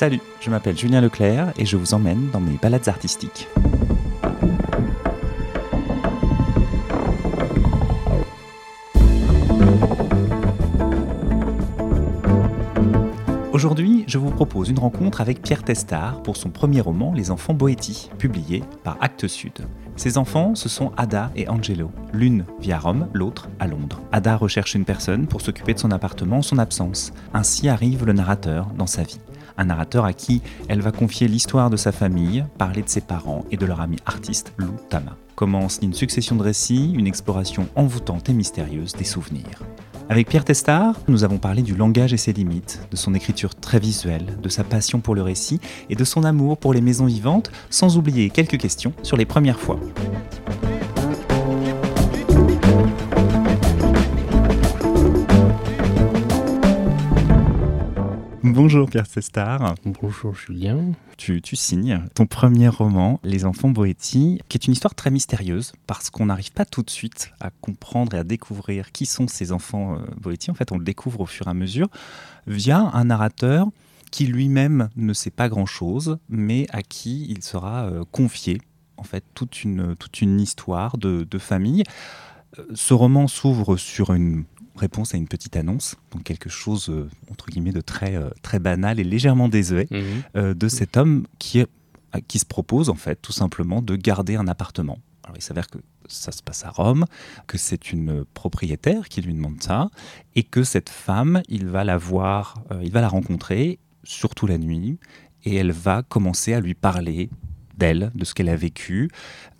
Salut, je m'appelle Julien Leclerc et je vous emmène dans mes balades artistiques. Aujourd'hui, je vous propose une rencontre avec Pierre Testard pour son premier roman Les Enfants Boétie, publié par Actes Sud. Ces enfants, ce sont Ada et Angelo. L'une vit à Rome, l'autre à Londres. Ada recherche une personne pour s'occuper de son appartement en son absence. Ainsi arrive le narrateur dans sa vie. Un narrateur à qui elle va confier l'histoire de sa famille, parler de ses parents et de leur ami artiste Lou Tama. Commence une succession de récits, une exploration envoûtante et mystérieuse des souvenirs. Avec Pierre Testard, nous avons parlé du langage et ses limites, de son écriture très visuelle, de sa passion pour le récit et de son amour pour les maisons vivantes, sans oublier quelques questions sur les premières fois. Bonjour Pierre Cestar. Bonjour Julien. Tu, signes ton premier roman, Les Enfants Boétie, qui est une histoire très mystérieuse parce qu'on n'arrive pas tout de suite à comprendre et à découvrir qui sont ces enfants euh, Boétie. En fait, on le découvre au fur et à mesure via un narrateur qui lui-même ne sait pas grand-chose, mais à qui il sera euh, confié en fait toute une, toute une histoire de, de famille. Euh, ce roman s'ouvre sur une réponse à une petite annonce, donc quelque chose euh, entre guillemets de très, euh, très banal et légèrement désuet mhm. euh, de cet homme qui, qui se propose en fait tout simplement de garder un appartement. Alors il s'avère que ça se passe à Rome, que c'est une propriétaire qui lui demande ça, et que cette femme, il va la voir, il va la rencontrer, surtout la nuit, et elle va commencer à lui parler d'elle, de ce qu'elle a vécu.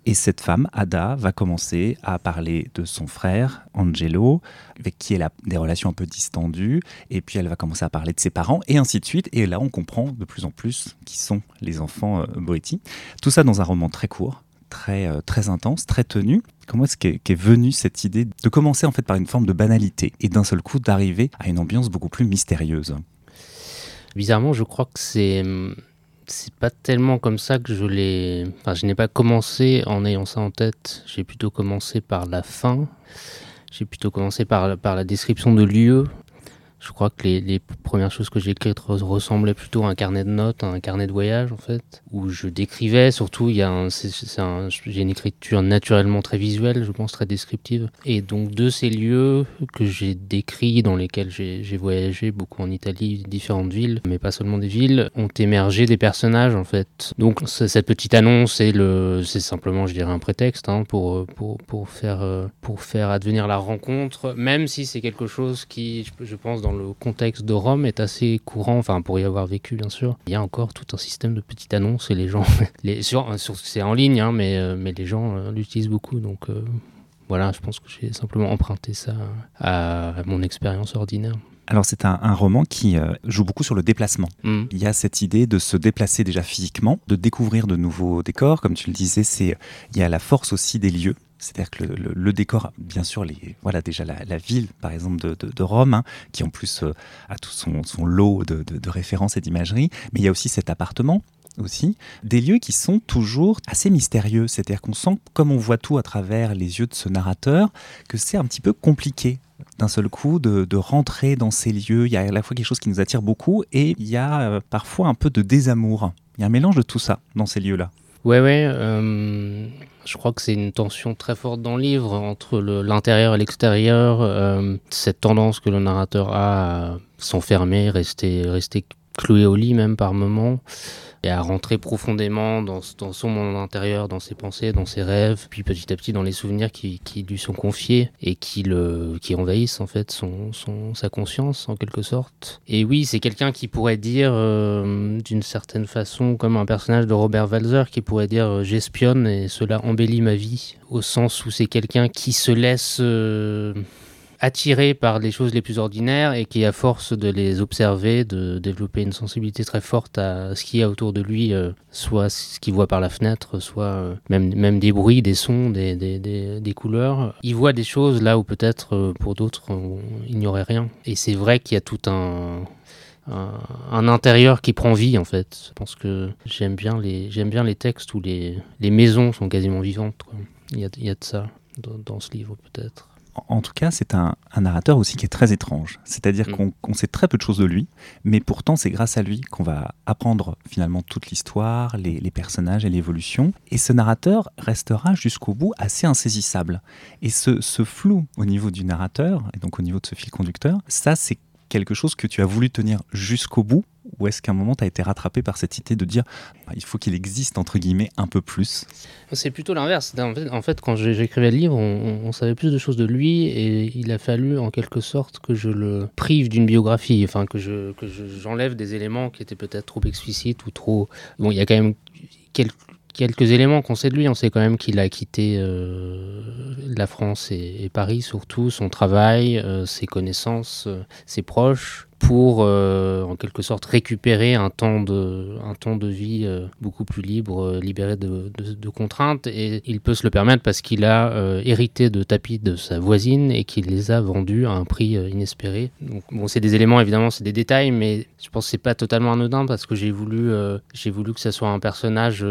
Et cette femme, Ada, va commencer à parler de son frère, Angelo, avec qui elle a des relations un peu distendues. Et puis elle va commencer à parler de ses parents, et ainsi de suite. Et là, on comprend de plus en plus qui sont les enfants euh, Boetti. Tout ça dans un roman très court, très, euh, très intense, très tenu. Comment est-ce qu'est est venue cette idée de commencer en fait par une forme de banalité et d'un seul coup d'arriver à une ambiance beaucoup plus mystérieuse? Bizarrement, je crois que c'est hum, c'est pas tellement comme ça que je l'ai. Enfin, je n'ai pas commencé en ayant ça en tête. J'ai plutôt commencé par la fin. J'ai plutôt commencé par, par la description de lieu je crois que les, premières choses que j'ai écrites ressemblaient plutôt à un carnet de notes, à un carnet de voyage en fait, où je décrivais, surtout il y a j'ai une écriture naturellement très visuelle, je pense très descriptive, et donc de ces lieux que j'ai décrits, dans lesquels j'ai voyagé beaucoup en Italie, différentes villes, mais pas seulement des villes, ont émergé des personnages en fait. Donc cette petite annonce, c'est simplement, je dirais, un prétexte hein, pour, pour, pour, faire, pour faire advenir la rencontre, même si c'est quelque chose qui, je pense, le contexte de Rome est assez courant, enfin pour y avoir vécu bien sûr. Il y a encore tout un système de petites annonces et les gens, les, sur, c'est en ligne, hein, mais, euh, mais les gens euh, l'utilisent beaucoup. Donc euh, voilà, je pense que j'ai simplement emprunté ça à mon expérience ordinaire. Alors c'est un, roman qui joue beaucoup sur le déplacement. Mm. Il y a cette idée de se déplacer déjà physiquement, de découvrir de nouveaux décors, comme tu le disais, c'est il y a la force aussi des lieux. C'est-à-dire que le, décor, bien sûr, voilà déjà la, ville, par exemple, de, Rome, hein, qui en plus euh, a tout son, lot de, références et d'imagerie, mais il y a aussi cet appartement aussi, des lieux qui sont toujours assez mystérieux. C'est-à-dire qu'on sent, comme on voit tout à travers les yeux de ce narrateur, que c'est un petit peu compliqué d'un seul coup de, rentrer dans ces lieux. Il y a à la fois quelque chose qui nous attire beaucoup et il y a euh, parfois un peu de désamour. Il y a un mélange de tout ça dans ces lieux-là. Ouais, ouais. Euh, je crois que c'est une tension très forte dans le livre entre l'intérieur et l'extérieur. Euh, cette tendance que le narrateur a à s'enfermer, rester, rester cloué au lit même par moments et à rentrer profondément dans, son monde intérieur, dans ses pensées, dans ses rêves, puis petit à petit dans les souvenirs qui, lui sont confiés et qui, le, qui envahissent en fait son, son sa conscience en quelque sorte. Et oui, c'est quelqu'un qui pourrait dire euh, d'une certaine façon, comme un personnage de Robert Walzer, qui pourrait dire euh, j'espionne et cela embellit ma vie, au sens où c'est quelqu'un qui se laisse... Euh, attiré par les choses les plus ordinaires et qui, à force de les observer, de développer une sensibilité très forte à ce qu'il y a autour de lui, euh, soit ce qu'il voit par la fenêtre, soit euh, même, même des bruits, des sons, des, des, des, couleurs. Il voit des choses là où peut-être euh, pour d'autres il n'y aurait rien. Et c'est vrai qu'il y a tout un, un, intérieur qui prend vie en fait. Je pense que j'aime bien les j'aime bien les textes où les, les maisons sont quasiment vivantes. Il, y a, il y a de ça dans, dans ce livre peut-être. En tout cas, c'est un, narrateur aussi qui est très étrange. C'est-à-dire mm. qu'on sait très peu de choses de lui, mais pourtant, c'est grâce à lui qu'on va apprendre finalement toute l'histoire, les, personnages et l'évolution. Et ce narrateur restera jusqu'au bout assez insaisissable. Et ce, ce flou au niveau du narrateur, et donc au niveau de ce fil conducteur, ça, c'est quelque chose que tu as voulu tenir jusqu'au bout ou est-ce qu'à un moment tu as été rattrapé par cette idée de dire bah, il faut qu'il existe entre guillemets un peu plus? C'est plutôt l'inverse. En fait, quand j'écrivais le livre, on, savait plus de choses de lui et il a fallu en quelque sorte que je le prive d'une biographie, enfin que je que j'enlève des éléments qui étaient peut-être trop explicites ou trop. Bon, il y a quand même quelques quelques éléments qu'on sait de lui. On sait quand même qu'il a quitté euh, la France et, Paris, surtout son travail, euh, ses connaissances, euh, ses proches pour euh, en quelque sorte récupérer un temps de, un temps de vie euh, beaucoup plus libre, euh, libéré de, de, contraintes. Et il peut se le permettre parce qu'il a hérité de tapis de sa voisine et qu'il les a vendus à un prix inespéré. Donc, bon, c'est des éléments, évidemment, c'est des détails, mais je pense que c'est pas totalement anodin parce que j'ai voulu, j'ai voulu que ça soit un personnage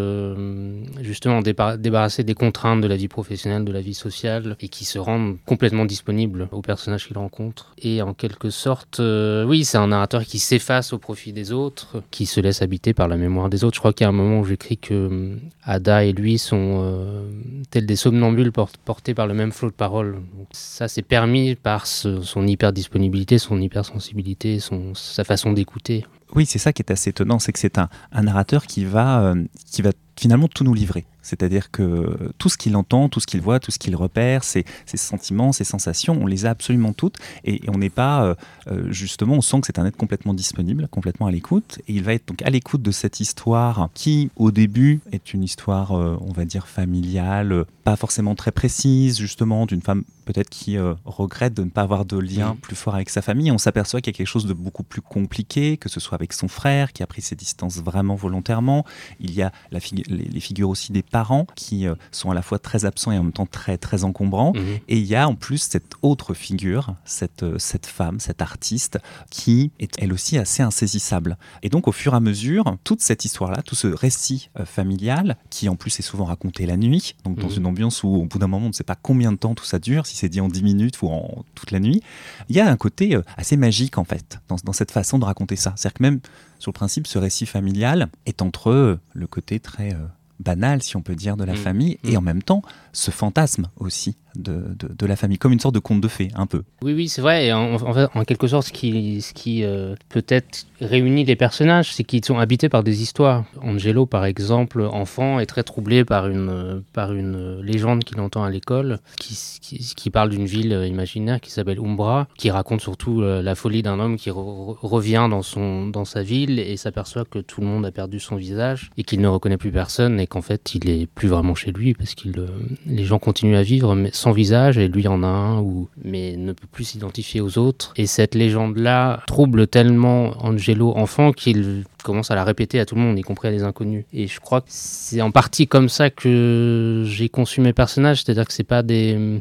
justement débarrassé des contraintes de la vie professionnelle, de la vie sociale et qui se rende complètement disponible aux personnages qu'il rencontre. Et en quelque sorte, oui, c'est un narrateur qui s'efface au profit des autres, qui se laisse habiter par la mémoire des autres. Je crois qu'il y a un moment où j'écris que hum, Ada et lui sont euh, tels des somnambules portés par le même flot de paroles. ça, c'est permis par son hyper disponibilité, son hypersensibilité, sa façon d'écouter. Oui, c'est ça qui est assez étonnant, c'est que c'est un, narrateur qui va, euh, qui va finalement tout nous livrer. C'est-à-dire que tout ce qu'il entend, tout ce qu'il voit, tout ce qu'il repère, ses, sentiments, ses sensations, on les a absolument toutes. Et, on n'est pas, euh, euh, justement, on sent que c'est un être complètement disponible, complètement à l'écoute. Et il va être donc à l'écoute de cette histoire qui, au début, est une histoire, on va dire, familiale, pas forcément très précise, justement, d'une femme peut-être qui regrette de ne pas avoir de lien mmh. plus fort avec sa famille. On s'aperçoit qu'il y a quelque chose de beaucoup plus compliqué, que ce soit avec son frère qui a pris ses distances vraiment volontairement. Il y a la les, figures aussi des parents qui euh, sont à la fois très absents et en même temps très, très encombrants. Mhm. Et il y a en plus cette autre figure, cette, euh, cette femme, cette artiste, qui est elle aussi assez insaisissable. Et donc au fur et à mesure, toute cette histoire-là, tout ce récit euh, familial, qui en plus est souvent raconté la nuit, donc dans mhm. une ambiance où au bout d'un moment on ne sait pas combien de temps tout ça dure, si c'est dit en 10 minutes ou en toute la nuit, il y a un côté assez magique en fait dans, dans cette façon de raconter ça. C'est-à-dire que même sur le principe, ce récit familial est entre le côté très euh, banal, si on peut dire, de la mmh. famille, et mmh. en même temps ce fantasme aussi de, de, la famille, comme une sorte de conte de fées, un peu. Oui, oui, c'est vrai. En, quelque sorte, ce qui, ce qui euh, peut-être réunit les personnages, c'est qu'ils sont habités par des histoires. Angelo, par exemple, enfant, est très troublé par une, par une légende qu'il entend à l'école, qui, qui, parle d'une ville imaginaire qui s'appelle Umbra, qui raconte surtout euh, la folie d'un homme qui revient dans, son, dans sa ville et s'aperçoit que tout le monde a perdu son visage et qu'il ne reconnaît plus personne et qu'en fait, il est plus vraiment chez lui parce que euh, les gens continuent à vivre, sans visage, et lui en a un, ou, mais ne peut plus s'identifier aux autres. Et cette légende-là trouble tellement Angelo enfant qu'il commence à la répéter à tout le monde, y compris à des inconnus. Et je crois que c'est en partie comme ça que j'ai conçu mes personnages, c'est-à-dire que c'est pas des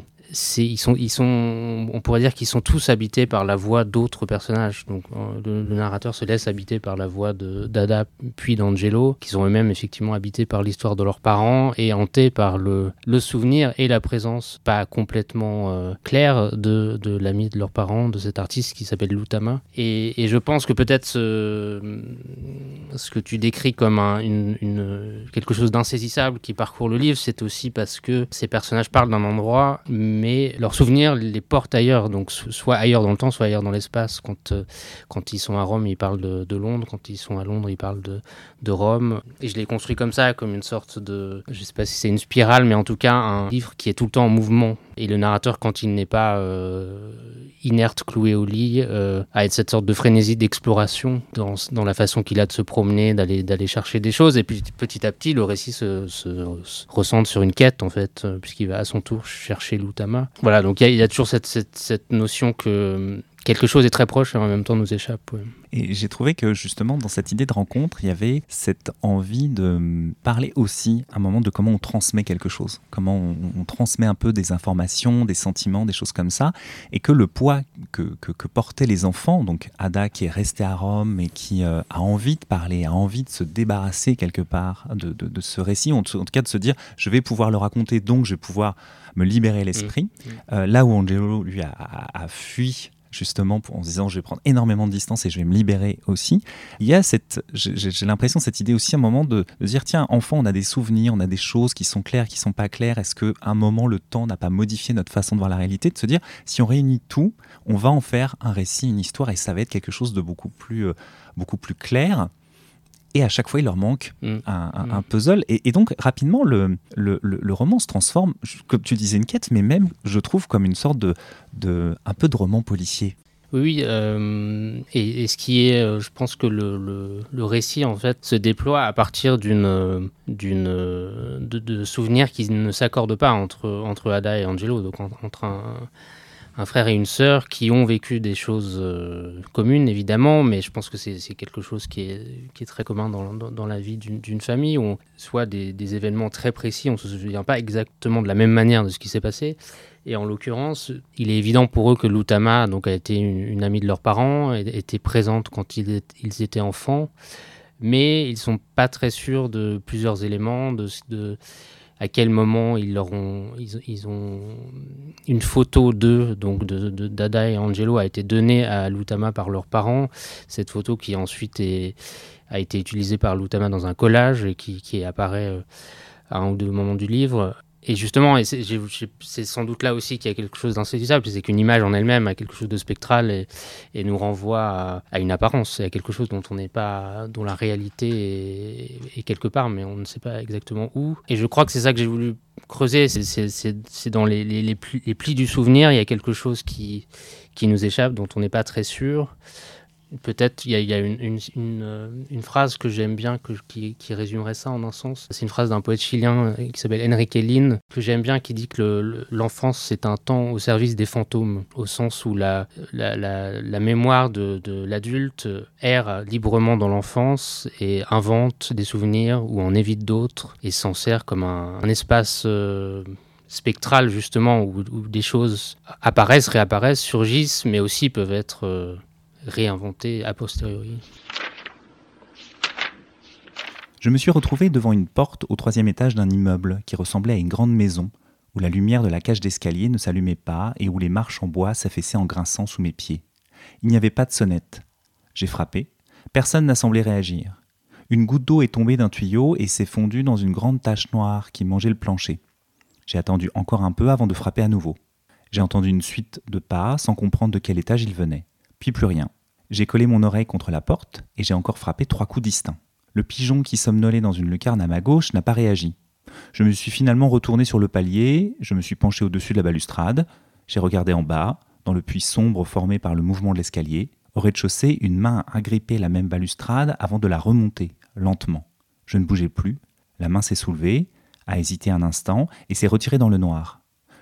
ils sont, on pourrait dire qu'ils sont tous habités par la voix d'autres personnages. Donc euh, le, narrateur se laisse habiter par la voix de d'Ada puis d'Angelo, qui sont eux-mêmes effectivement habités par l'histoire de leurs parents et hantés par le, souvenir et la présence pas complètement euh, claire de, de l'ami de leurs parents, de cet artiste qui s'appelle Lutama. Et, je pense que peut-être ce, que tu décris comme quelque chose d'insaisissable qui parcourt le livre, c'est aussi parce que ces personnages parlent d'un endroit, mais leurs souvenirs les portent ailleurs, donc soit ailleurs dans le temps, soit ailleurs dans l'espace. Quand, euh, quand ils sont à Rome, ils parlent de, Londres, quand ils sont à Londres, ils parlent de, de Rome. Et je l'ai construit comme ça, comme une sorte de, je sais pas si c'est une spirale, mais en tout cas un livre qui est tout le temps en mouvement. Et le narrateur, quand il n'est pas euh, inerte, cloué au lit, euh, a cette sorte de frénésie d'exploration dans, dans, la façon qu'il a de se promener, d'aller d'aller chercher des choses. Et puis petit à petit, le récit se, se, ressent sur une quête, en fait, puisqu'il va à son tour chercher l'Utama voilà, donc il y, a toujours cette, cette, notion que quelque chose est très proche et en même temps nous échappe. Et j'ai trouvé que justement dans cette idée de rencontre, il y avait cette envie de parler aussi à un moment de comment on transmet quelque chose, comment on, transmet un peu des informations, des sentiments, des choses comme ça, et que le poids que, que, portaient les enfants, donc Ada qui est restée à Rome et qui euh, a envie de parler, a envie de se débarrasser quelque part de, de, ce récit, en, tout cas de se dire je vais pouvoir le raconter, donc je vais pouvoir me libérer l'esprit, mmh. Mmh. Euh, là où Angelo lui a, a fui justement en disant je vais prendre énormément de distance et je vais me libérer aussi. Il y a cette, j'ai l'impression, cette idée aussi à un moment de, dire tiens, enfant, on a des souvenirs, on a des choses qui sont claires, qui sont pas claires. Est-ce qu'à un moment, le temps n'a pas modifié notre façon de voir la réalité? De se dire si on réunit tout, on va en faire un récit, une histoire et ça va être quelque chose de beaucoup plus, euh, beaucoup plus clair et à chaque fois il leur manque mm. un, mm. puzzle. Et, donc rapidement, le, le, roman se transforme, comme tu disais, une quête, mais même, je trouve, comme une sorte de, de un peu de roman policier. Oui, euh, et, ce qui est, euh, je pense que le, récit en fait se déploie à partir d'une d'une de, souvenirs qui ne s'accordent pas entre entre Ada et Angelo, donc entre un, un frère et une sœur qui ont vécu des choses euh, communes, évidemment, mais je pense que c'est quelque chose qui est, très commun dans, la vie d'une famille, où soit des, événements très précis, on ne se souvient pas exactement de la même manière de ce qui s'est passé. Et en l'occurrence, il est évident pour eux que Lutama donc, a été une, amie de leurs parents, était présente quand ils, étaient enfants, mais ils ne sont pas très sûrs de plusieurs éléments, de à quel moment ils ont, une photo d'eux, donc de, Dada et Angelo, a été donnée à Lutama par leurs parents. Cette photo qui ensuite a été utilisée par Lutama dans un collage et qui, qui apparaît euh, à un ou deux moments du livre. Et justement, c'est sans doute là aussi qu'il y a quelque chose d'insaisissable, c'est qu'une image en elle-même a quelque chose de spectral et, nous renvoie à, une apparence, à quelque chose dont on n'est pas, dont la réalité est, quelque part, mais on ne sait pas exactement où. Et je crois que c'est ça que j'ai voulu creuser, c'est dans les, plis, du souvenir, il y a quelque chose qui nous échappe, dont on n'est pas très sûr. Peut-être il y a, une, euh, une, phrase que j'aime bien qui, résumerait ça en un sens. C'est une phrase d'un poète chilien euh, qui s'appelle Enrique Lin, que j'aime bien, qui dit que l'enfance c'est un temps au service des fantômes, au sens où la, mémoire de, de l'adulte erre librement dans l'enfance et invente des souvenirs ou en évite d'autres et s'en sert comme un, espace... Euh, spectral justement où, des choses apparaissent, réapparaissent, surgissent, mais aussi peuvent être réinventé a posteriori. Je me suis retrouvé devant une porte au troisième étage d'un immeuble qui ressemblait à une grande maison, où la lumière de la cage d'escalier ne s'allumait pas et où les marches en bois s'affaissaient en grinçant sous mes pieds. Il n'y avait pas de sonnette. J'ai frappé. Personne n'a semblé réagir. Une goutte d'eau est tombée d'un tuyau et s'est fondue dans une grande tache noire qui mangeait le plancher. J'ai attendu encore un peu avant de frapper à nouveau. J'ai entendu une suite de pas sans comprendre de quel étage ils venaient puis plus rien. J'ai collé mon oreille contre la porte et j'ai encore frappé trois coups distincts. Le pigeon qui somnolait dans une lucarne à ma gauche n'a pas réagi. Je me suis finalement retourné sur le palier, je me suis penché au-dessus de la balustrade, j'ai regardé en bas, dans le puits sombre formé par le mouvement de l'escalier. Au rez-de-chaussée, une main a agrippé la même balustrade avant de la remonter, lentement. Je ne bougeais plus, la main s'est soulevée, a hésité un instant et s'est retirée dans le noir.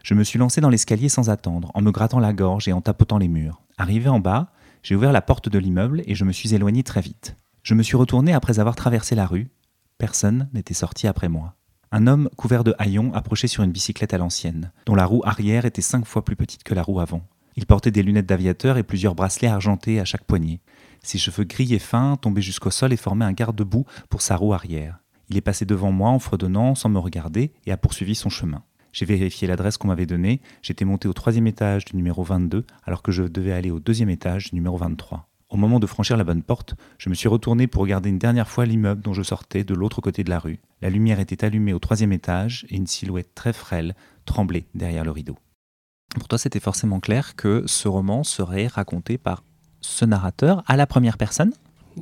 Je me suis lancé dans l'escalier sans attendre, en me grattant la gorge et en tapotant les murs. Arrivé en bas, j'ai ouvert la porte de l'immeuble et je me suis éloigné très vite. Je me suis retourné après avoir traversé la rue. Personne n'était sorti après moi. Un homme couvert de haillons approchait sur une bicyclette à l'ancienne, dont la roue arrière était cinq fois plus petite que la roue avant. Il portait des lunettes d'aviateur et plusieurs bracelets argentés à chaque poignet. Ses cheveux gris et fins tombaient jusqu'au sol et formaient un garde-boue pour sa roue arrière. Il est passé devant moi en fredonnant sans me regarder et a poursuivi son chemin. J'ai vérifié l'adresse qu'on m'avait donnée. J'étais monté au troisième étage du numéro 22 alors que je devais aller au deuxième étage du numéro 23. Au moment de franchir la bonne porte, je me suis retourné pour regarder une dernière fois l'immeuble dont je sortais de l'autre côté de la rue. La lumière était allumée au troisième étage et une silhouette très frêle tremblait derrière le rideau. Pour toi, c'était forcément clair que ce roman serait raconté par ce narrateur à la première personne?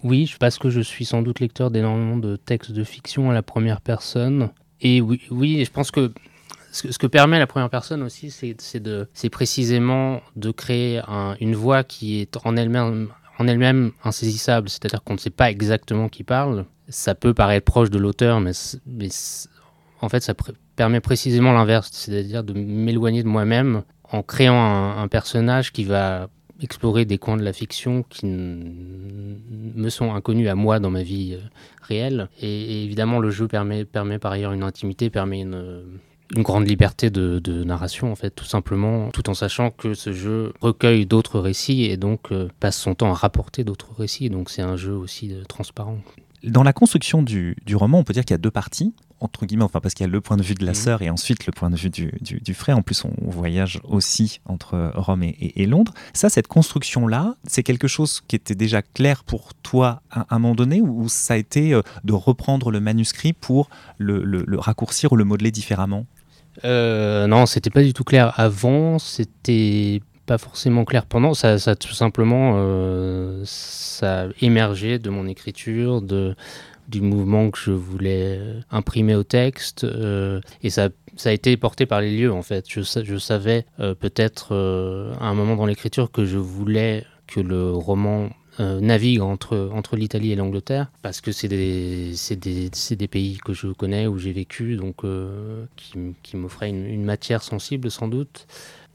Oui, parce que je suis sans doute lecteur d'énormément de textes de fiction à la première personne. Et oui, oui je pense que ce que, permet la première personne aussi, c'est précisément de créer une voix qui est en elle-même insaisissable, c'est-à-dire qu'on ne sait pas exactement qui parle. Ça peut paraître proche de l'auteur, mais, en fait, ça permet précisément l'inverse, c'est-à-dire de m'éloigner de moi-même en créant un, personnage qui va explorer des coins de la fiction qui me sont inconnus à moi dans ma vie euh, réelle. Et, évidemment, le jeu permet par ailleurs une intimité, permet une, une grande liberté de, narration, en fait, tout simplement, tout en sachant que ce jeu recueille d'autres récits et donc euh, passe son temps à rapporter d'autres récits. Donc c'est un jeu aussi transparent. Dans la construction du, roman, on peut dire qu'il y a deux parties entre guillemets, enfin parce qu'il y a le point de vue de la mhm. sœur et ensuite le point de vue du, frère. En plus, on, voyage aussi entre Rome et, Londres. Ça, cette construction-là, c'est quelque chose qui était déjà clair pour toi à, un moment donné ou ça a été euh, de reprendre le manuscrit pour le, raccourcir ou le modeler différemment? Euh, Non, c'était pas du tout clair avant. C'était pas forcément clair pendant. Ça, ça tout simplement, euh, ça émergé de mon écriture, de du mouvement que je voulais imprimer au texte. Euh, et ça, ça a été porté par les lieux, en fait. Je, je savais euh, peut-être euh, à un moment dans l'écriture que je voulais que le roman navigue entre, entre l'Italie et l'Angleterre, parce que c'est des, des, des, pays que je connais, où j'ai vécu, donc qui, qui m'offraient une, matière sensible sans doute.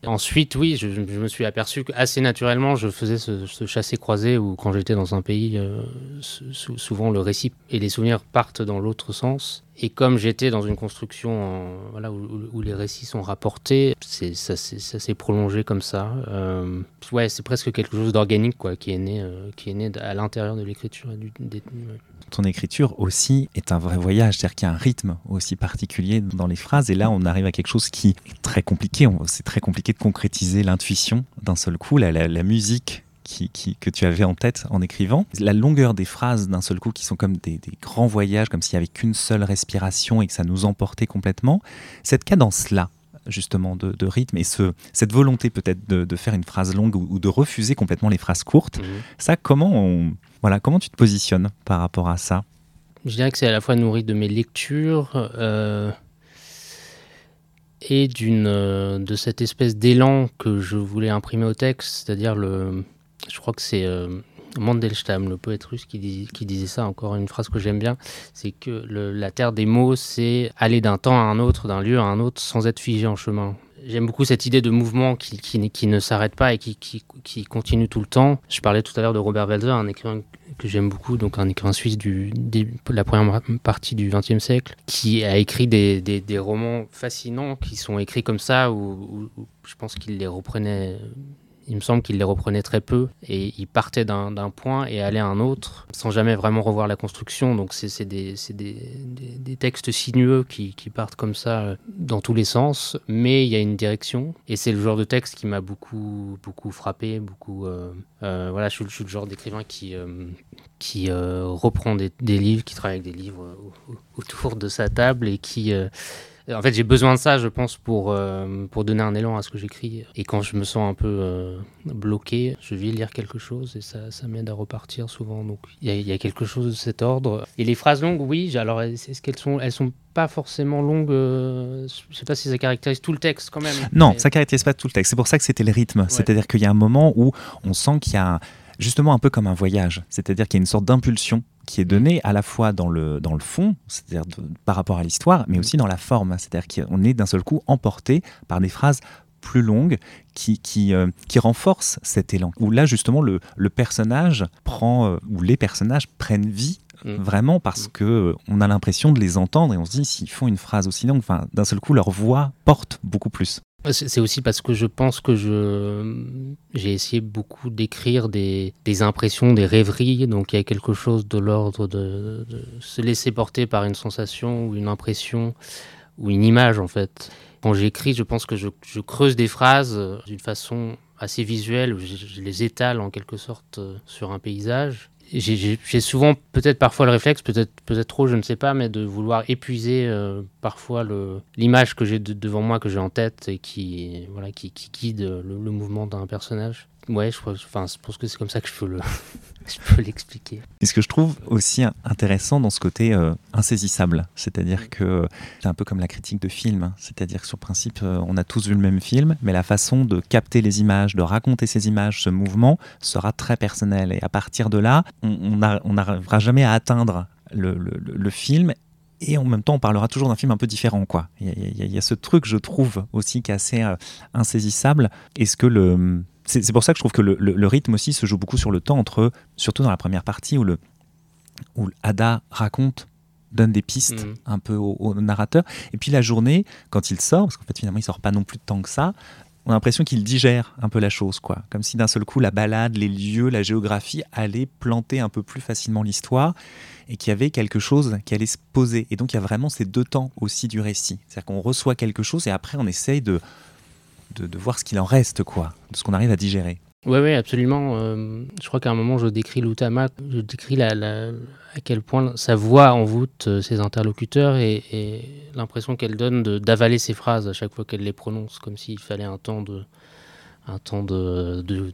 Ensuite, oui, je, me suis aperçu qu'assez naturellement, je faisais ce, ce chassé-croisé où, quand j'étais dans un pays, euh, souvent le récit et les souvenirs partent dans l'autre sens. Et comme j'étais dans une construction où, les récits sont rapportés, ça, s'est prolongé comme ça. Euh, ouais, c'est presque quelque chose d'organique quoi, qui est né, euh, qui est né à l'intérieur de l'écriture Ton écriture aussi est un vrai voyage, c'est-à-dire qu'il y a un rythme aussi particulier dans les phrases. Et là, on arrive à quelque chose qui est très compliqué. C'est très compliqué de concrétiser l'intuition d'un seul coup. la musique que tu avais en tête en écrivant. La longueur des phrases d'un seul coup qui sont comme des, grands voyages, comme s'il n'y avait qu'une seule respiration et que ça nous emportait complètement. Cette cadence-là, justement de, rythme et ce, cette volonté peut-être de, faire une phrase longue ou, de refuser complètement les phrases courtes, mhm. ça comment on, voilà comment tu te positionnes par rapport à ça? Je dirais que c'est à la fois nourri de mes lectures euh, et d'une euh, de cette espèce d'élan que je voulais imprimer au texte, c'est-à-dire le je crois que c'est euh, Mandelstam, le poète russe, qui, disait ça, encore une phrase que j'aime bien, c'est que la terre des mots, c'est aller d'un temps à un autre, d'un lieu à un autre, sans être figé en chemin. J'aime beaucoup cette idée de mouvement qui, ne s'arrête pas et qui, continue tout le temps. Je parlais tout à l'heure de Robert Walser, un écrivain que j'aime beaucoup, donc un écrivain suisse du, de la première partie du XXe siècle, qui a écrit des, romans fascinants qui sont écrits comme ça, où je pense qu'il les reprenait il me semble qu'il les reprenait très peu et il partait d'un point et allait à un autre sans jamais vraiment revoir la construction. Donc c'est des, des, textes sinueux qui, partent comme ça euh, dans tous les sens, mais il y a une direction et c'est le genre de texte qui m'a beaucoup, beaucoup frappé. Beaucoup, euh, euh, voilà, je suis, le genre d'écrivain qui, qui reprend des, livres, qui travaille avec des livres autour de sa table et qui en fait, j'ai besoin de ça, je pense, pour, euh, pour donner un élan à ce que j'écris. Et quand je me sens un peu euh, bloqué, je vais lire quelque chose et ça, ça m'aide à repartir souvent. Donc, il y, a quelque chose de cet ordre. Et les phrases longues, oui, alors, est-ce qu'elles sont, elles sont pas forcément longues euh, Je sais pas si ça caractérise tout le texte quand même. Non, ça caractérise pas tout le texte. C'est pour ça que c'était le rythme. C'est-à-dire qu'il y a un moment où on sent qu'il y a justement un peu comme un voyage. C'est-à-dire qu'il y a une sorte d'impulsion qui est donné à la fois dans le, dans le fond, c'est-à-dire par rapport à l'histoire, mais aussi dans la forme. C'est-à-dire qu'on est d'un seul coup emporté par des phrases plus longues qui, qui, euh, qui renforcent cet élan. Où là, justement, le, le personnage prend, euh, ou les personnages prennent vie mm. vraiment parce mm. que euh, on a l'impression de les entendre et on se dit s'ils font une phrase aussi longue, enfin, d'un seul coup, leur voix porte beaucoup plus. C'est aussi parce que je pense que je j'ai essayé beaucoup d'écrire des, des, impressions, des rêveries. Donc il y a quelque chose de l'ordre de, se laisser porter par une sensation ou une impression ou une image en fait. Quand j'écris, je pense que je, je, creuse des phrases d'une façon assez visuelle, je, je, les étale en quelque sorte euh, sur un paysage j'ai souvent, peut-être parfois le réflexe, peut-être peut-être trop, je ne sais pas, mais de vouloir épuiser euh, parfois l'image que j'ai devant moi, que j'ai en tête et qui, voilà, qui, qui guide le, mouvement d'un personnage. Ouais, je, enfin, je pense que c'est comme ça que je peux le, je peux l'expliquer. Et ce que je trouve aussi intéressant dans ce côté euh, insaisissable, c'est-à-dire que c'est un peu comme la critique de film, hein. c'est-à-dire que sur principe, euh, on a tous vu le même film, mais la façon de capter les images, de raconter ces images, ce mouvement sera très personnel. Et à partir de là, on n'arrivera jamais à atteindre le, le, film et en même temps on parlera toujours d'un film un peu différent quoi. Il y, a ce truc je trouve aussi qui est assez euh, insaisissable. Est-ce que le c'est pour ça que je trouve que le, rythme aussi se joue beaucoup sur le temps entre, surtout dans la première partie où le où Ada raconte donne des pistes mm. un peu au, narrateur. Et puis la journée, quand il sort, parce qu'en fait finalement il sort pas non plus de temps que ça, on a l'impression qu'il digère un peu la chose, quoi. Comme si d'un seul coup la balade, les lieux, la géographie allaient planter un peu plus facilement l'histoire et qu'il y avait quelque chose qui allait se poser. Et donc il y a vraiment ces deux temps aussi du récit. C'est-à-dire qu'on reçoit quelque chose et après on essaye de, de, voir ce qu'il en reste, quoi, de ce qu'on arrive à digérer. Oui, oui, absolument. Euh, je crois qu'à un moment, je décris l'Outama, je décris à quel point sa voix envoûte euh, ses interlocuteurs et, et l'impression qu'elle donne d'avaler ses phrases à chaque fois qu'elle les prononce, comme s'il fallait un temps de, un temps de, de,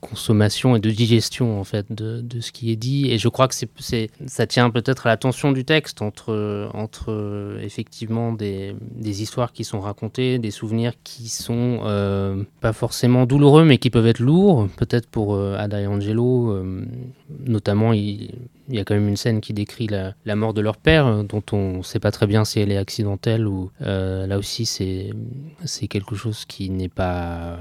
consommation et de digestion en fait de, de, ce qui est dit. Et je crois que c'est ça tient peut-être à la tension du texte entre entre effectivement des, des, histoires qui sont racontées des souvenirs qui sont euh, pas forcément douloureux mais qui peuvent être lourds. Peut-être pour euh, Ada et Angelo euh, notamment il, y a quand même une scène qui décrit la, la mort de leur père dont on ne sait pas très bien si elle est accidentelle ou là aussi c'est quelque chose qui n'est pas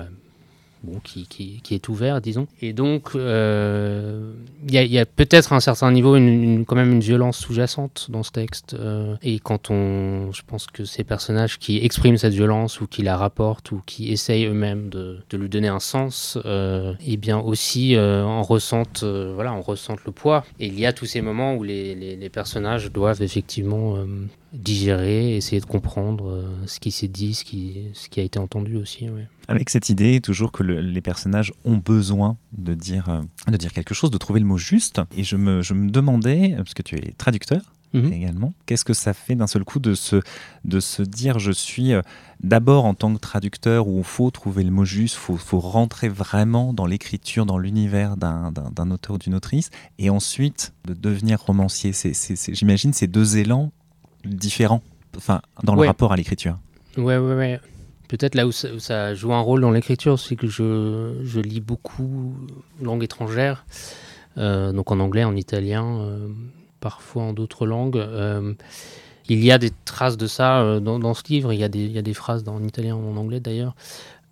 bon, qui, qui, qui, est ouvert, disons. Et donc, euh, il y a, peut-être à un certain niveau une, quand même une violence sous-jacente dans ce texte. Euh, et quand on, je pense que ces personnages qui expriment cette violence ou qui la rapportent ou qui essayent eux-mêmes de, de, lui donner un sens, euh, eh bien aussi euh, en ressentent, voilà, on ressent le poids. Et il y a tous ces moments où les, les personnages doivent effectivement digérer, essayer de comprendre euh, ce qui s'est dit, ce qui, ce qui a été entendu aussi. Avec cette idée toujours que les personnages ont besoin de dire, euh, de dire quelque chose, de trouver le mot juste. Et je me, je me demandais, parce que tu es traducteur, mhm. également. Qu'est-ce que ça fait d'un seul coup de se, de se dire je suis euh, d'abord en tant que traducteur où il faut trouver le mot juste, il faut, faut, rentrer vraiment dans l'écriture, dans l'univers d'un auteur ou d'une autrice, et ensuite de devenir romancier. J'imagine ces deux élans différent enfin, dans le rapport à l'écriture. Ouais, ouais, ouais. Peut-être là où ça, joue un rôle dans l'écriture, c'est que je, je, lis beaucoup langue étrangère, euh, donc en anglais, en italien, euh, parfois en d'autres langues. Euh, il y a des traces de ça dans, dans, ce livre, il y, a des, il y a des phrases en italien ou en anglais d'ailleurs,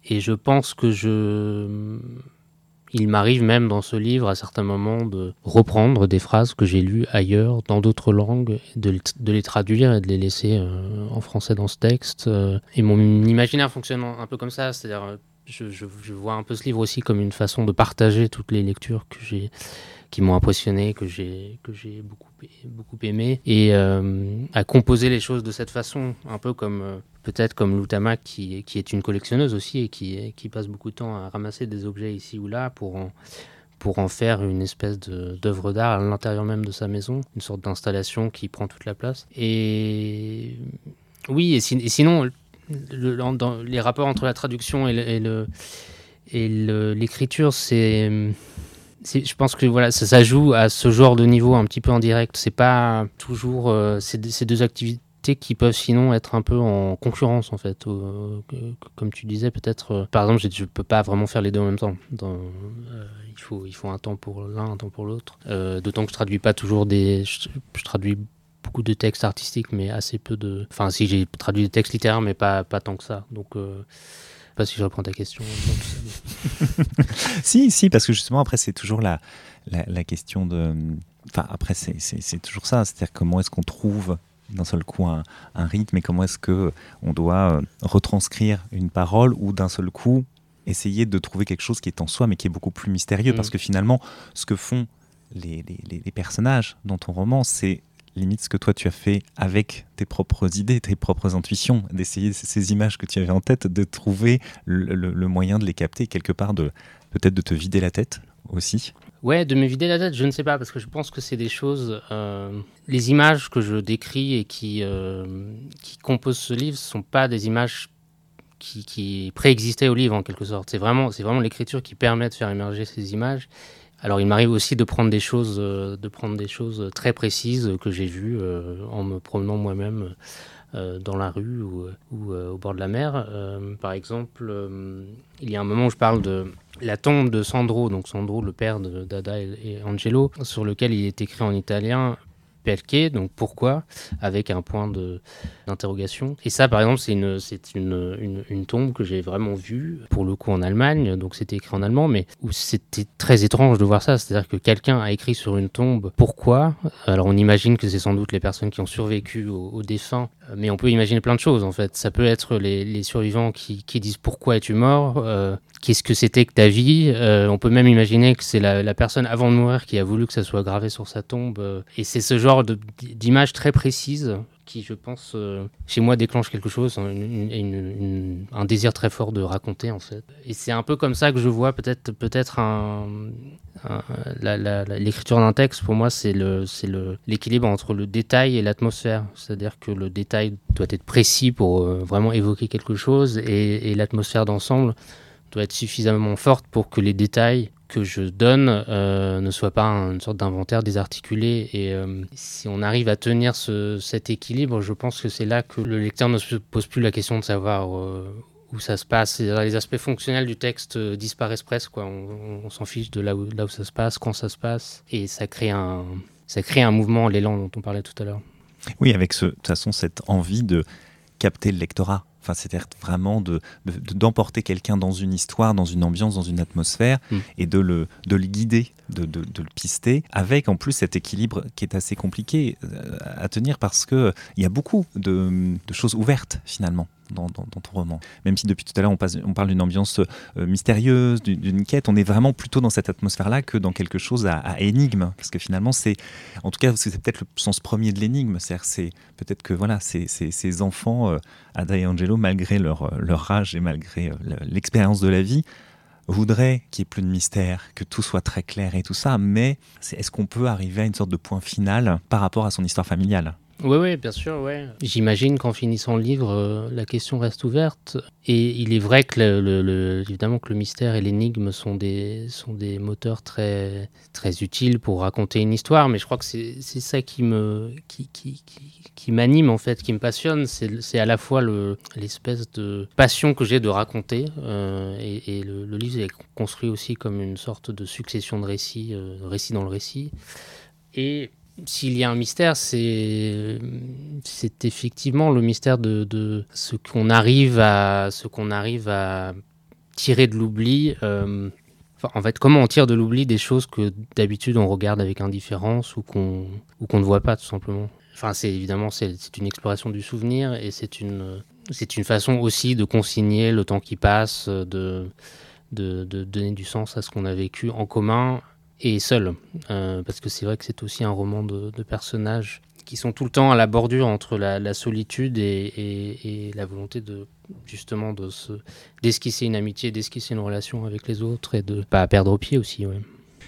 et je pense que je il m'arrive même dans ce livre à certains moments de reprendre des phrases que j'ai lues ailleurs, dans d'autres langues, de, les traduire et de les laisser euh, en français dans ce texte. Euh, et mon imaginaire fonctionne un peu comme ça, c'est-à-dire euh, je, je, vois un peu ce livre aussi comme une façon de partager toutes les lectures que j'ai qui m'ont impressionné, que j'ai que j'ai beaucoup beaucoup aimé et euh, à composer les choses de cette façon, un peu comme euh, peut-être comme Loutama qui, qui est une collectionneuse aussi et qui, qui passe beaucoup de temps à ramasser des objets ici ou là pour en, pour en faire une espèce d'œuvre d'art à l'intérieur même de sa maison, une sorte d'installation qui prend toute la place. Et oui, et, sinon, le, les rapports entre la traduction et le et l'écriture, c'est je pense que voilà, ça, joue à ce genre de niveau un petit peu en direct. C'est pas toujours euh, ces, deux activités qui peuvent sinon être un peu en concurrence en fait. Euh, comme tu disais, peut-être, euh, par exemple, je ne peux pas vraiment faire les deux en même temps. Dans, il, faut, il faut un temps pour l'un, un temps pour l'autre. D'autant que je traduis pas toujours des. Je, traduis beaucoup de textes artistiques, mais assez peu de. Enfin, si j'ai traduit des textes littéraires, mais pas, pas tant que ça. Donc pas si je reprends ta question. si, si, parce que justement, après, c'est toujours la, la, question de. Enfin, après, c'est toujours ça. C'est-à-dire comment est-ce qu'on trouve d'un seul coup un, rythme et comment est-ce que on doit euh, retranscrire une parole ou d'un seul coup essayer de trouver quelque chose qui est en soi mais qui est beaucoup plus mystérieux. Parce mm. que finalement, ce que font les, les, les personnages dans ton roman, c'est limite ce que toi tu as fait avec tes propres idées, tes propres intuitions, d'essayer ces images que tu avais en tête, de trouver le, moyen de les capter quelque part, de peut-être de te vider la tête aussi. Ouais, de me vider la tête, je ne sais pas, parce que je pense que c'est des choses. Euh, les images que je décris et qui, euh, qui composent ce livre ne sont pas des images qui, qui préexistaient au livre en quelque sorte. C'est vraiment, c'est vraiment l'écriture qui permet de faire émerger ces images. Alors il m'arrive aussi de prendre des choses, euh, de prendre des choses très précises que j'ai vues euh, en me promenant moi-même euh, dans la rue ou, au bord de la mer. par exemple, il y a un moment où je parle de la tombe de Sandro, donc Sandro, le père de Dada et, Angelo, sur lequel il est écrit en italien donc pourquoi, avec un point d'interrogation. Et ça, par exemple, c'est une, une, une, tombe que j'ai vraiment vue, pour le coup en Allemagne, donc c'était écrit en allemand, mais où c'était très étrange de voir ça, c'est-à-dire que quelqu'un a écrit sur une tombe pourquoi? Alors on imagine que c'est sans doute les personnes qui ont survécu aux, défunts, mais on peut imaginer plein de choses en fait. Ça peut être les, les survivants qui, qui, disent pourquoi es-tu mort, euh, qu'est-ce que c'était que ta vie. Euh, on peut même imaginer que c'est la, la, personne avant de mourir qui a voulu que ça soit gravé sur sa tombe. Euh, et c'est ce genre d'image très précise qui, je pense, euh, chez moi déclenche quelque chose, un désir très fort de raconter en fait. Et c'est un peu comme ça que je vois peut-être peut-être un, l'écriture d'un texte. Pour moi, c'est le c'est l'équilibre entre le détail et l'atmosphère. C'est-à-dire que le détail doit être précis pour euh, vraiment évoquer quelque chose et, et l'atmosphère d'ensemble doit être suffisamment forte pour que les détails que je donne euh, ne soit pas une sorte d'inventaire désarticulé. Et euh, si on arrive à tenir ce, cet équilibre, je pense que c'est là que le lecteur ne se pose plus la question de savoir euh, où ça se passe. Les aspects fonctionnels du texte disparaissent presque. Quoi. On, s'en fiche de là où, ça se passe, quand ça se passe. Et ça crée un, ça crée un mouvement, l'élan dont on parlait tout à l'heure. Oui, avec de toute façon cette envie de capter le lectorat. Enfin, c'est-à-dire vraiment de, d'emporter quelqu'un dans une histoire, dans une ambiance, dans une atmosphère, mm. et de le, de le guider, de, de, le pister, avec en plus cet équilibre qui est assez compliqué euh, à tenir parce qu'il il y a beaucoup de, choses ouvertes finalement dans, ton roman. Même si depuis tout à l'heure on, parle d'une ambiance euh, mystérieuse, d'une quête, on est vraiment plutôt dans cette atmosphère-là que dans quelque chose à, énigme. Parce que finalement, c'est, en tout cas, c'est peut-être le sens premier de l'énigme. C'est peut-être que voilà, ces, enfants, euh, Ada et Angelo, malgré leur, euh, leur âge et malgré l'expérience de la vie, voudraient qu'il n'y ait plus de mystère, que tout soit très clair et tout ça, mais est-ce qu'on peut arriver à une sorte de point final par rapport à son histoire familiale? Oui, oui, bien sûr, ouais. J'imagine qu'en finissant le livre, euh, la question reste ouverte. Et il est vrai que, le, évidemment, que le mystère et l'énigme sont des, sont des moteurs très, très utiles pour raconter une histoire. Mais je crois que c'est ça qui me, qui, qui, qui, m'anime, en fait, qui me passionne. C'est à la fois l'espèce de passion que j'ai de raconter. Euh, et, le, livre est construit aussi comme une sorte de succession de récits, euh, récits dans le récit. Et s'il y a un mystère, c'est effectivement le mystère de, ce qu'on arrive à ce qu'on arrive à tirer de l'oubli. Euh, en fait, comment on tire de l'oubli des choses que d'habitude on regarde avec indifférence ou qu'on ne voit pas tout simplement. Enfin, c'est évidemment c'est une exploration du souvenir et c'est une c'est une façon aussi de consigner le temps qui passe, de, de donner du sens à ce qu'on a vécu en commun et seul. Euh, parce que c'est vrai que c'est aussi un roman de, personnages qui sont tout le temps à la bordure entre la, solitude et, la volonté de justement de se d'esquisser une amitié, d'esquisser une relation avec les autres et de pas perdre au pied aussi. Ouais.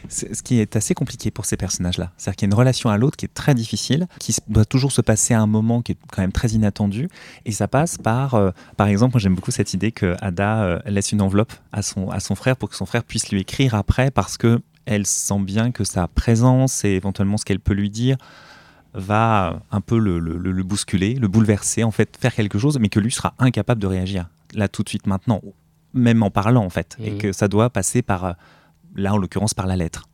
Ce qui est assez compliqué pour ces personnages-là. C'est-à-dire qu'il y a une relation à l'autre qui est très difficile, qui doit toujours se passer à un moment qui est quand même très inattendu. Et ça passe par, euh, par exemple, moi j'aime beaucoup cette idée que Ada euh, laisse une enveloppe à son, à son frère pour que son frère puisse lui écrire après parce que elle sent bien que sa présence et éventuellement ce qu'elle peut lui dire va un peu le, bousculer, le bouleverser, en fait, faire quelque chose, mais que lui sera incapable de réagir là tout de suite maintenant, même en parlant en fait, et mhm. que ça doit passer par, là en l'occurrence, par la lettre.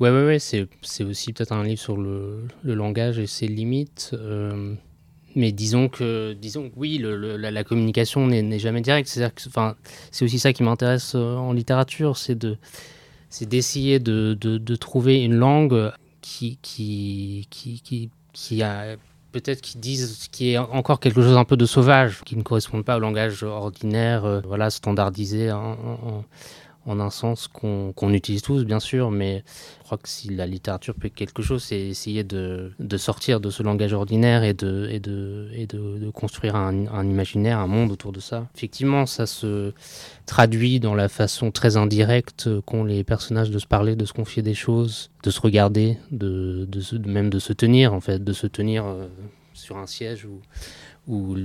Ouais, ouais, ouais, c'est, aussi peut-être un livre sur le, langage et ses limites. Euh, mais disons que, disons oui, la, communication n'est, jamais directe. C'est, enfin, c'est aussi ça qui m'intéresse euh, en littérature, c'est de c'est d'essayer de, de, trouver une langue qui, qui, qui, qui, a peut-être qui disent qui est encore quelque chose un peu de sauvage, qui ne correspond pas au langage ordinaire, euh, voilà, standardisé en un sens qu'on utilise tous, bien sûr, mais je crois que si la littérature peut quelque chose, c'est essayer de, sortir de ce langage ordinaire et de, construire un, imaginaire, un monde autour de ça. Effectivement, ça se traduit dans la façon très indirecte qu'ont les personnages de se parler, de se confier des choses, de se regarder, de, de même de se tenir, en fait, de se tenir euh, sur un siège ou, ou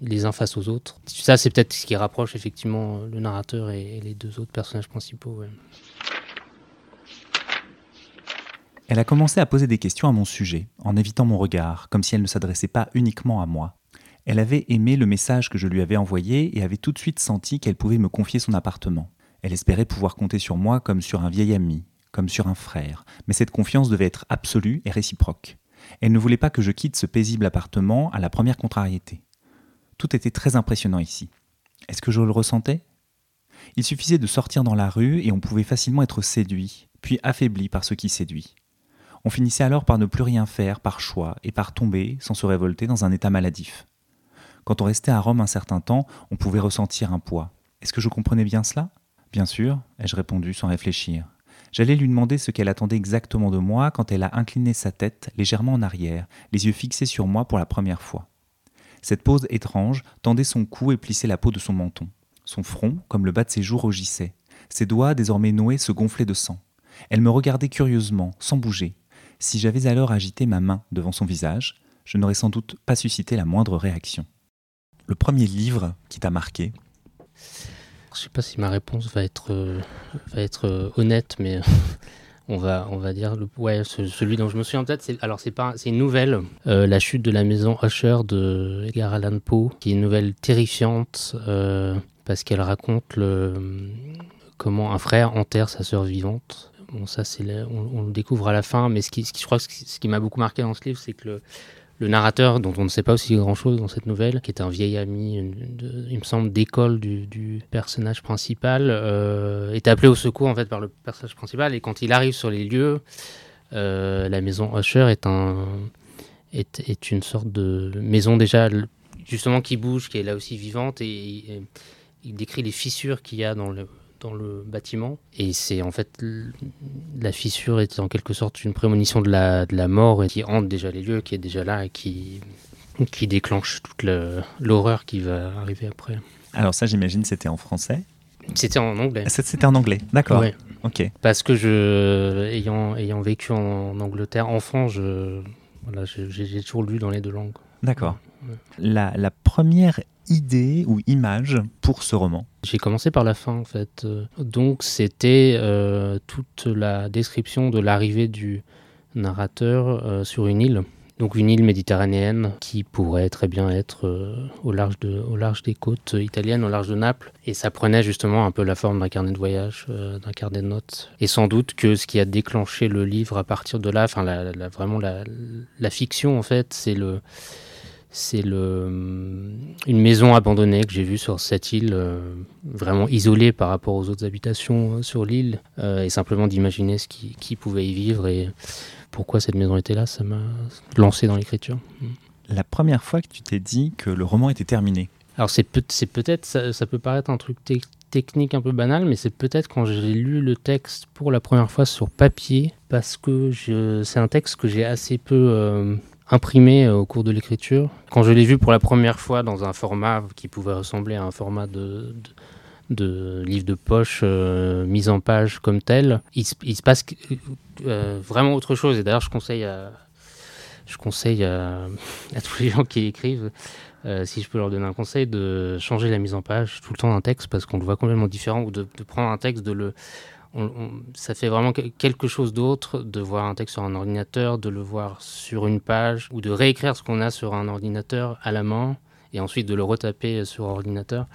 les uns face aux autres. Ça, c'est peut-être ce qui rapproche effectivement le narrateur et, les deux autres personnages principaux. Elle a commencé à poser des questions à mon sujet, en évitant mon regard, comme si elle ne s'adressait pas uniquement à moi. Elle avait aimé le message que je lui avais envoyé et avait tout de suite senti qu'elle pouvait me confier son appartement. Elle espérait pouvoir compter sur moi comme sur un vieil ami, comme sur un frère, mais cette confiance devait être absolue et réciproque. Elle ne voulait pas que je quitte ce paisible appartement à la première contrariété. Tout était très impressionnant ici. Est-ce que je le ressentais? Il suffisait de sortir dans la rue et on pouvait facilement être séduit, puis affaibli par ce qui séduit. On finissait alors par ne plus rien faire par choix et par tomber, sans se révolter, dans un état maladif. Quand on restait à Rome un certain temps, on pouvait ressentir un poids. Est-ce que je comprenais bien cela? Bien sûr, ai-je répondu sans réfléchir. J'allais lui demander ce qu'elle attendait exactement de moi quand elle a incliné sa tête légèrement en arrière, les yeux fixés sur moi pour la première fois. Cette pose étrange tendait son cou et plissait la peau de son menton. Son front, comme le bas de ses joues, rougissait. Ses doigts, désormais noués, se gonflaient de sang. Elle me regardait curieusement, sans bouger. Si j'avais alors agité ma main devant son visage, je n'aurais sans doute pas suscité la moindre réaction. Le premier livre qui t'a marqué? Je sais pas si ma réponse va être, euh, euh, honnête, mais on va, on va dire le, ouais, celui dont je me souviens en tête. C'est, alors c'est pas, c'est une nouvelle, euh, La chute de la maison Usher de Edgar Allan Poe, qui est une nouvelle terrifiante parce qu'elle raconte le, comment un frère enterre sa sœur vivante Bon, ça, c'est on, le découvre à la fin, mais ce qui, je crois ce qui m'a beaucoup marqué dans ce livre, c'est que le, narrateur, dont on ne sait pas aussi grand-chose dans cette nouvelle, qui est un vieil ami, il me semble, d'école du, personnage principal, euh, est appelé au secours en fait par le personnage principal. Et quand il arrive sur les lieux, euh, la maison Usher est, un, est, est, une sorte de maison déjà justement qui bouge, qui est là aussi vivante, et il décrit les fissures qu'il y a dans le dans le bâtiment. Et c'est en fait la fissure est en quelque sorte une prémonition de la, de la mort et qui hante déjà les lieux, qui est déjà là et qui, qui déclenche toute l'horreur qui va arriver après. Alors ça j'imagine c'était en français C'était en anglais. C'était en anglais, d'accord. Ok. Parce que je, ayant, ayant vécu en Angleterre enfant, je, voilà, j'ai toujours lu dans les deux langues. D'accord. La, la première idée ou image pour ce roman J'ai commencé par la fin en fait. Donc c'était euh, toute la description de l'arrivée du narrateur euh, sur une île. Donc une île méditerranéenne qui pourrait très bien être euh, au, large de, au large des côtes italiennes, au large de Naples. Et ça prenait justement un peu la forme d'un carnet de voyage, d'un carnet de notes. Et sans doute que ce qui a déclenché le livre à partir de là, enfin vraiment la, la, fiction en fait, c'est le c'est le, une maison abandonnée que j'ai vue sur cette île, euh, vraiment isolée par rapport aux autres habitations euh, sur l'île, euh, et simplement d'imaginer ce qui, qui, pouvait y vivre et pourquoi cette maison était là, ça m'a lancé dans l'écriture. La première fois que tu t'es dit que le roman était terminé Alors c'est peut, peut-être, ça, ça, peut paraître un truc technique un peu banal, mais c'est peut-être quand j'ai lu le texte pour la première fois sur papier, parce que c'est un texte que j'ai assez peu imprimé euh, au cours de l'écriture. Quand je l'ai vu pour la première fois dans un format qui pouvait ressembler à un format de, livre de poche euh, mis en page comme tel, il, se passe euh, vraiment autre chose. Et d'ailleurs, je conseille à, tous les gens qui écrivent, si je peux leur donner un conseil, de changer la mise en page tout le temps d'un texte parce qu'on le voit complètement différent ou de prendre un texte, de le ça fait vraiment quelque chose d'autre de voir un texte sur un ordinateur, de le voir sur une page, ou de réécrire ce qu'on a sur un ordinateur à la main, et ensuite de le retaper sur ordinateur,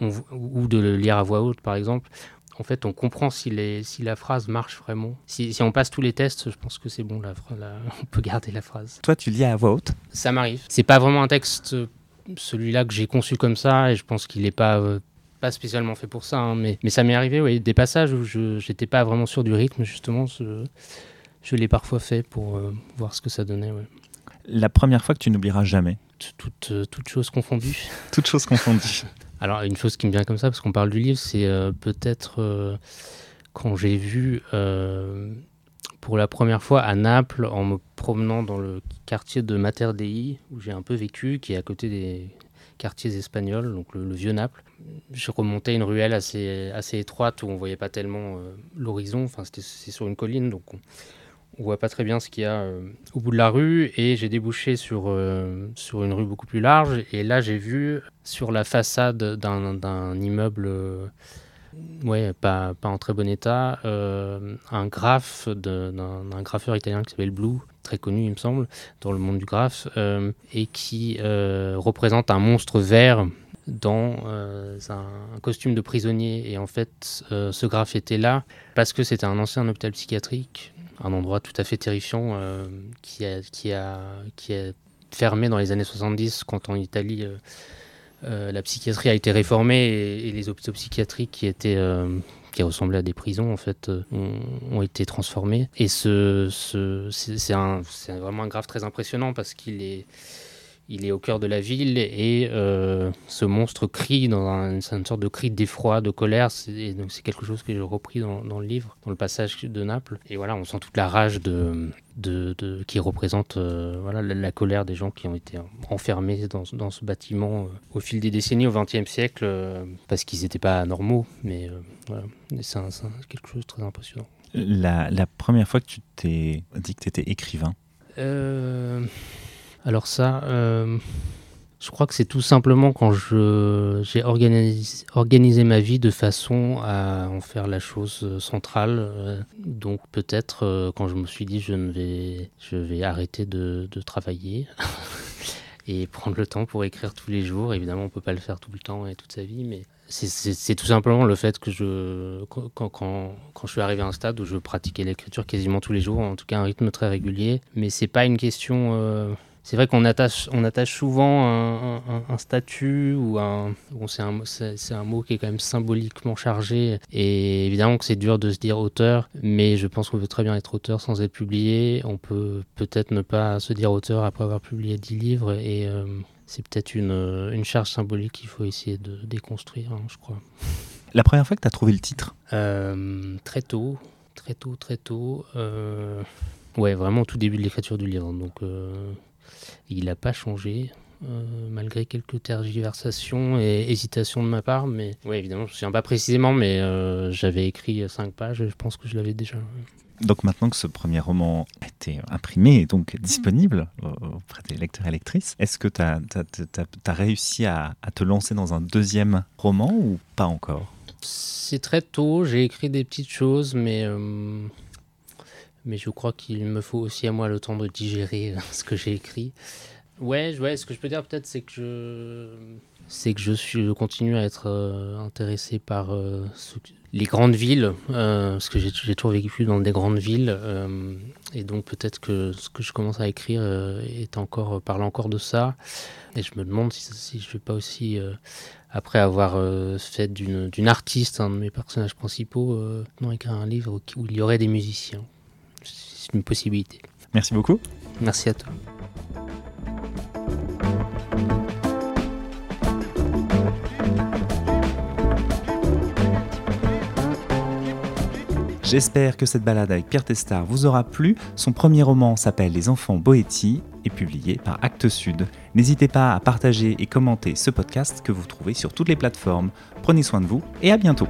ou de le lire à voix haute par exemple. En fait, on comprend si, les, si la phrase marche vraiment. Si, si, on passe tous les tests, je pense que c'est bon, la, on peut garder la phrase. Toi, tu lis à voix haute? Ça m'arrive. C'est pas vraiment un texte, celui-là que j'ai conçu comme ça, et je pense qu'il n'est pas euh, pas spécialement fait pour ça, hein, mais, mais ça m'est arrivé, oui, des passages où je n'étais pas vraiment sûr du rythme, justement, je, je l'ai parfois fait pour euh, voir ce que ça donnait. La première fois que tu n'oublieras jamais Toutes euh, toute choses confondues. Toutes choses confondues. Alors, une chose qui me vient comme ça, parce qu'on parle du livre, c'est euh, peut-être quand j'ai vu pour la première fois à Naples, en me promenant dans le quartier de Mater Dei, où j'ai un peu vécu, qui est à côté des quartiers espagnols, donc le, vieux Naples. Je remontais une ruelle assez, assez étroite où on voyait pas tellement euh, l'horizon. Enfin, c'est sur une colline, donc on, ne voit pas très bien ce qu'il y a euh, au bout de la rue. Et j'ai débouché sur, euh, sur une rue beaucoup plus large. Et là, j'ai vu sur la façade d'un immeuble ouais, pas, pas en très bon état, un graphe d'un graffeur italien qui s'appelle Blue, très connu, il me semble, dans le monde du graphe, euh, et qui euh, représente un monstre vert dans euh, un, costume de prisonnier. Et en fait, ce graphe était là parce que c'était un ancien hôpital psychiatrique un endroit tout à fait terrifiant qui, a, qui, a, qui a fermé dans les années 70 quand en Italie la psychiatrie a été réformée et, les hôpitaux psychiatriques qui étaient qui ressemblaient à des prisons en fait ont, été transformés et ce, ce c'est vraiment un graphe très impressionnant parce qu'il est il est au cœur de la ville et euh, ce monstre crie dans une sorte de cri d'effroi, de colère. Et donc c'est quelque chose que j'ai repris dans, le livre, dans le passage de Naples. Et voilà, on sent toute la rage de, de, qui représente euh, voilà, la, colère des gens qui ont été enfermés dans, dans ce bâtiment euh, au fil des décennies au XXe siècle parce qu'ils n'étaient pas normaux. Mais voilà, c'est quelque chose de très impressionnant. La, la première fois que tu t'es dit que tu étais écrivain alors ça, euh, je crois que c'est tout simplement quand j'ai organisé, ma vie de façon à en faire la chose euh, centrale. Euh, donc peut-être quand je me suis dit je ne vais, je vais arrêter de, travailler et prendre le temps pour écrire tous les jours. Évidemment, on peut pas le faire tout le temps et toute sa vie, mais c'est tout simplement le fait que je, quand, quand, je suis arrivé à un stade où je pratiquais l'écriture quasiment tous les jours, en tout cas un rythme très régulier, mais c'est pas une question c'est vrai qu'on attache, on attache souvent un, statut ou un. Bon, c'est un, c'est, un mot qui est quand même symboliquement chargé. Et évidemment que c'est dur de se dire auteur, mais je pense qu'on peut très bien être auteur sans être publié. On peut peut-être ne pas se dire auteur après avoir publié 10 livres. Et euh, c'est peut-être une, une, charge symbolique qu'il faut essayer de déconstruire, hein, je crois. La première fois que tu as trouvé le titre? Euh, Très tôt. Très tôt, très tôt. Euh, ouais, vraiment au tout début de l'écriture du livre. Donc. Il n'a pas changé. Euh, malgré quelques tergiversations et hésitations de ma part. Mais oui, évidemment, je ne me souviens pas précisément, mais euh, j'avais écrit cinq pages et je pense que je l'avais déjà. Donc maintenant que ce premier roman a été imprimé et donc disponible auprès des lecteurs et lectrices, est-ce que tu as, réussi à, te lancer dans un deuxième roman ou pas encore? C'est très tôt, j'ai écrit des petites choses, mais... Euh, mais je crois qu'il me faut aussi à moi le temps de digérer euh, ce que j'ai écrit. Ouais, ouais, ce que je peux dire peut-être, c'est que je, c'est que je suis, je continue à être euh, intéressé par euh, les grandes villes, parce que j'ai, toujours vécu dans des grandes villes, et donc peut-être que ce que je commence à écrire est encore parle encore de ça, et je me demande si, si je vais pas aussi après avoir fait d'une, d'une artiste un de mes personnages principaux, non écrire un livre où il y aurait des musiciens c'est une possibilité. Merci beaucoup. Merci à toi. J'espère que cette balade avec Pierre Testard vous aura plu. Son premier roman s'appelle Les enfants Boétie et publié par Actes Sud. N'hésitez pas à partager et commenter ce podcast que vous trouvez sur toutes les plateformes. Prenez soin de vous et à bientôt.